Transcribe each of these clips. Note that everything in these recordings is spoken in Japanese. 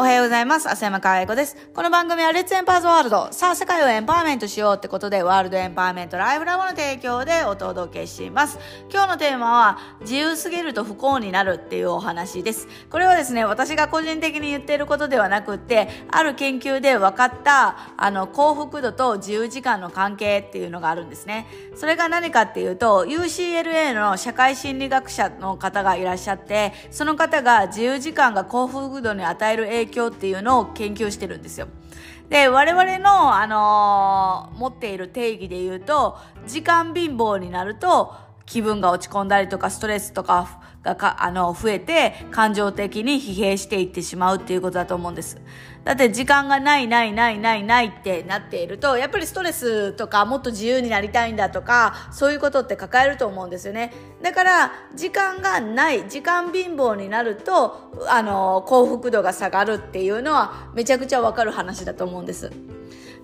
おはようございます。浅山かわいこです。この番組はレッツエンパーズワールド。さあ、世界をエンパワーメントしようってことで、ワールドエンパワーメントライフラボの提供でお届けします。今日のテーマは、自由すぎると不幸になるっていうお話です。これはですね、私が個人的に言っていることではなくって、ある研究で分かった、あの、幸福度と自由時間の関係っていうのがあるんですね。それが何かっていうと、UCLA の社会心理学者の方がいらっしゃって、その方が自由時間が幸福度に与える影響っていうのを研究してるんですよ。で、我々の、あのー、持っている定義で言うと、時間貧乏になると、気分が落ち込んだりとか、ストレスとかがか、あの、増えて、感情的に疲弊していってしまうっていうことだと思うんです。だって時間がないないないないないってなっていると、やっぱりストレスとかもっと自由になりたいんだとか、そういうことって抱えると思うんですよね。だから、時間がない、時間貧乏になると、あの、幸福度が下がるっていうのはめちゃくちゃわかる話だと思うんです。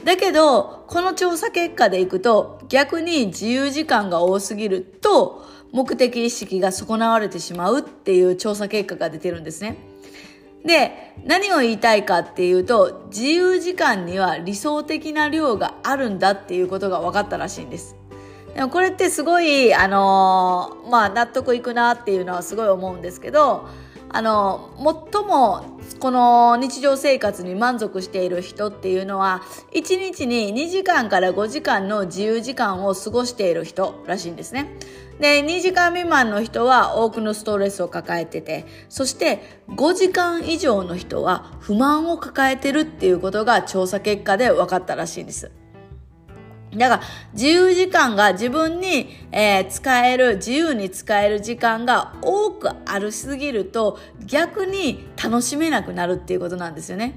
だけど、この調査結果でいくと、逆に自由時間が多すぎると、目的意識が損なわれてしまうっていう調査結果が出てるんですね。で、何を言いたいかっていうと、自由時間には理想的な量があるんだっていうことが分かったらしいんです。でもこれってすごい、あのー、まあ納得いくなっていうのはすごい思うんですけど、あの、最もこの日常生活に満足している人っていうのは、1日に2時間から5時間の自由時間を過ごしている人らしいんですね。で、2時間未満の人は多くのストレスを抱えてて、そして5時間以上の人は不満を抱えてるっていうことが調査結果で分かったらしいんです。だから、自由時間が自分に、えー、使える、自由に使える時間が多くあるすぎると、逆に楽しめなくなるっていうことなんですよね。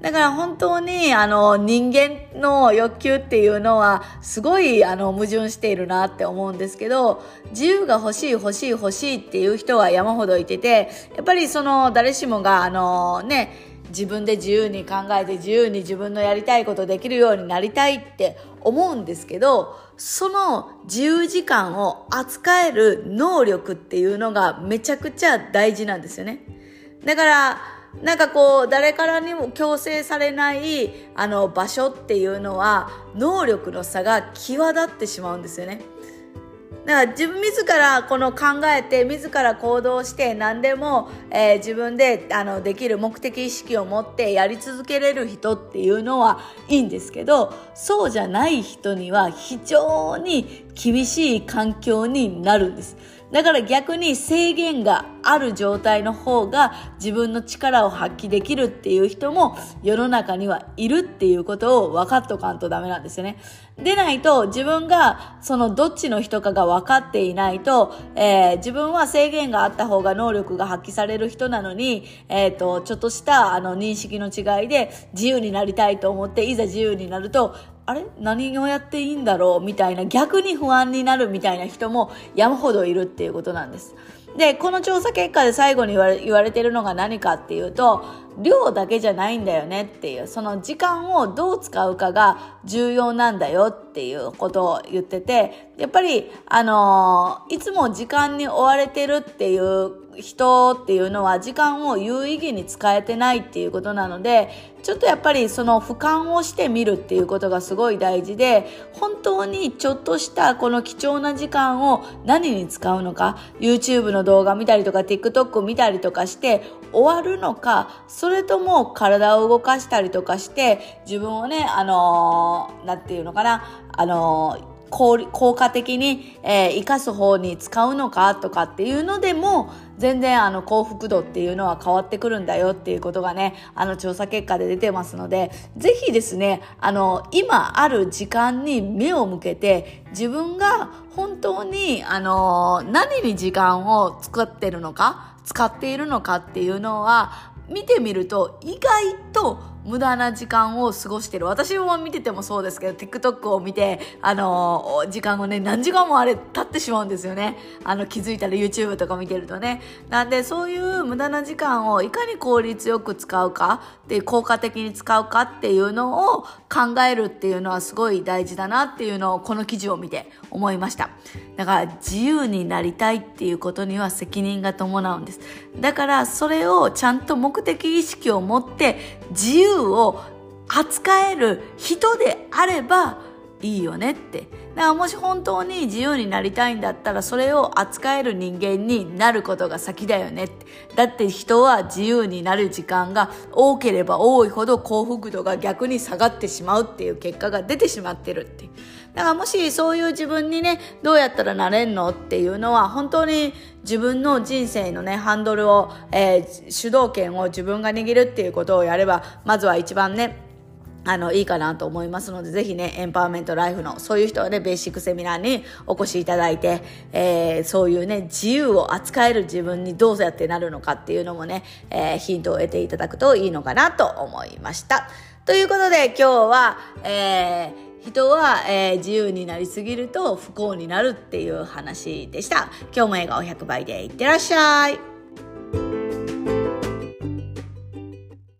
だから本当にあの人間の欲求っていうのはすごいあの矛盾しているなって思うんですけど自由が欲しい欲しい欲しいっていう人は山ほどいててやっぱりその誰しもがあのね自分で自由に考えて自由に自分のやりたいことできるようになりたいって思うんですけどその自由時間を扱える能力っていうのがめちゃくちゃ大事なんですよね。だからなんかこう誰からにも強制されないあの場所っていうのは能力の差が際立ってしまうんですよね。だから自分自らこの考えて自ら行動して何でも、えー、自分であのできる目的意識を持ってやり続けれる人っていうのはいいんですけどそうじゃない人には非常に厳しい環境になるんです。だから逆に制限がある状態の方が自分の力を発揮できるっていう人も世の中にはいるっていうことを分かっとかんとダメなんですよね。でないと自分がそのどっちの人かが分かっていないと、えー、自分は制限があった方が能力が発揮される人なのに、えっ、ー、と、ちょっとしたあの認識の違いで自由になりたいと思っていざ自由になるとあれ？何をやっていいんだろう？みたいな逆に不安になるみたいな人も山ほどいるっていうことなんです。で、この調査結果で最後に言われ言われてるのが何かっていうと、量だけじゃないんだよねっていう、その時間をどう使うかが重要なんだよっていうことを言ってて、やっぱり、あのー、いつも時間に追われてるっていう人っていうのは時間を有意義に使えてないっていうことなのでちょっとやっぱりその俯瞰をしてみるっていうことがすごい大事で本当にちょっとしたこの貴重な時間を何に使うのか YouTube の動画見たりとか TikTok 見たりとかして終わるのかそれとも体を動かしたりとかして自分をねあの何、て言うのかなあのー効果的に、えー、生かす方に使うのかとかっていうのでも全然あの幸福度っていうのは変わってくるんだよっていうことがねあの調査結果で出てますのでぜひですねあの今ある時間に目を向けて自分が本当にあの何に時間を使ってるのか使っているのかっていうのは見てみると意外と無駄な時間を過ごしてる。私も見ててもそうですけど、TikTok を見て、あの、時間をね、何時間もあれ経ってしまうんですよね。あの、気づいたら YouTube とか見てるとね。なんで、そういう無駄な時間をいかに効率よく使うか、で、効果的に使うかっていうのを考えるっていうのはすごい大事だなっていうのを、この記事を見て思いました。だから、自由になりたいっていうことには責任が伴うんです。だから、それをちゃんと目的意識を持って自由を扱える人であればいいよねって。だからもし本当に自由になりたいんだったらそれを扱える人間になることが先だよねっ。だって人は自由になる時間が多ければ多いほど幸福度が逆に下がってしまうっていう結果が出てしまってるって。だからもしそういう自分にね、どうやったらなれんのっていうのは本当に自分の人生のね、ハンドルを、えー、主導権を自分が握るっていうことをやれば、まずは一番ね、あの、いいかなと思いますので、ぜひね、エンパワーメントライフの、そういう人はね、ベーシックセミナーにお越しいただいて、えー、そういうね、自由を扱える自分にどうやってなるのかっていうのもね、えー、ヒントを得ていただくといいのかなと思いました。ということで、今日は、えー、人は、えー、自由になりすぎると不幸になるっていう話でした。今日も笑顔100倍でいってらっしゃい。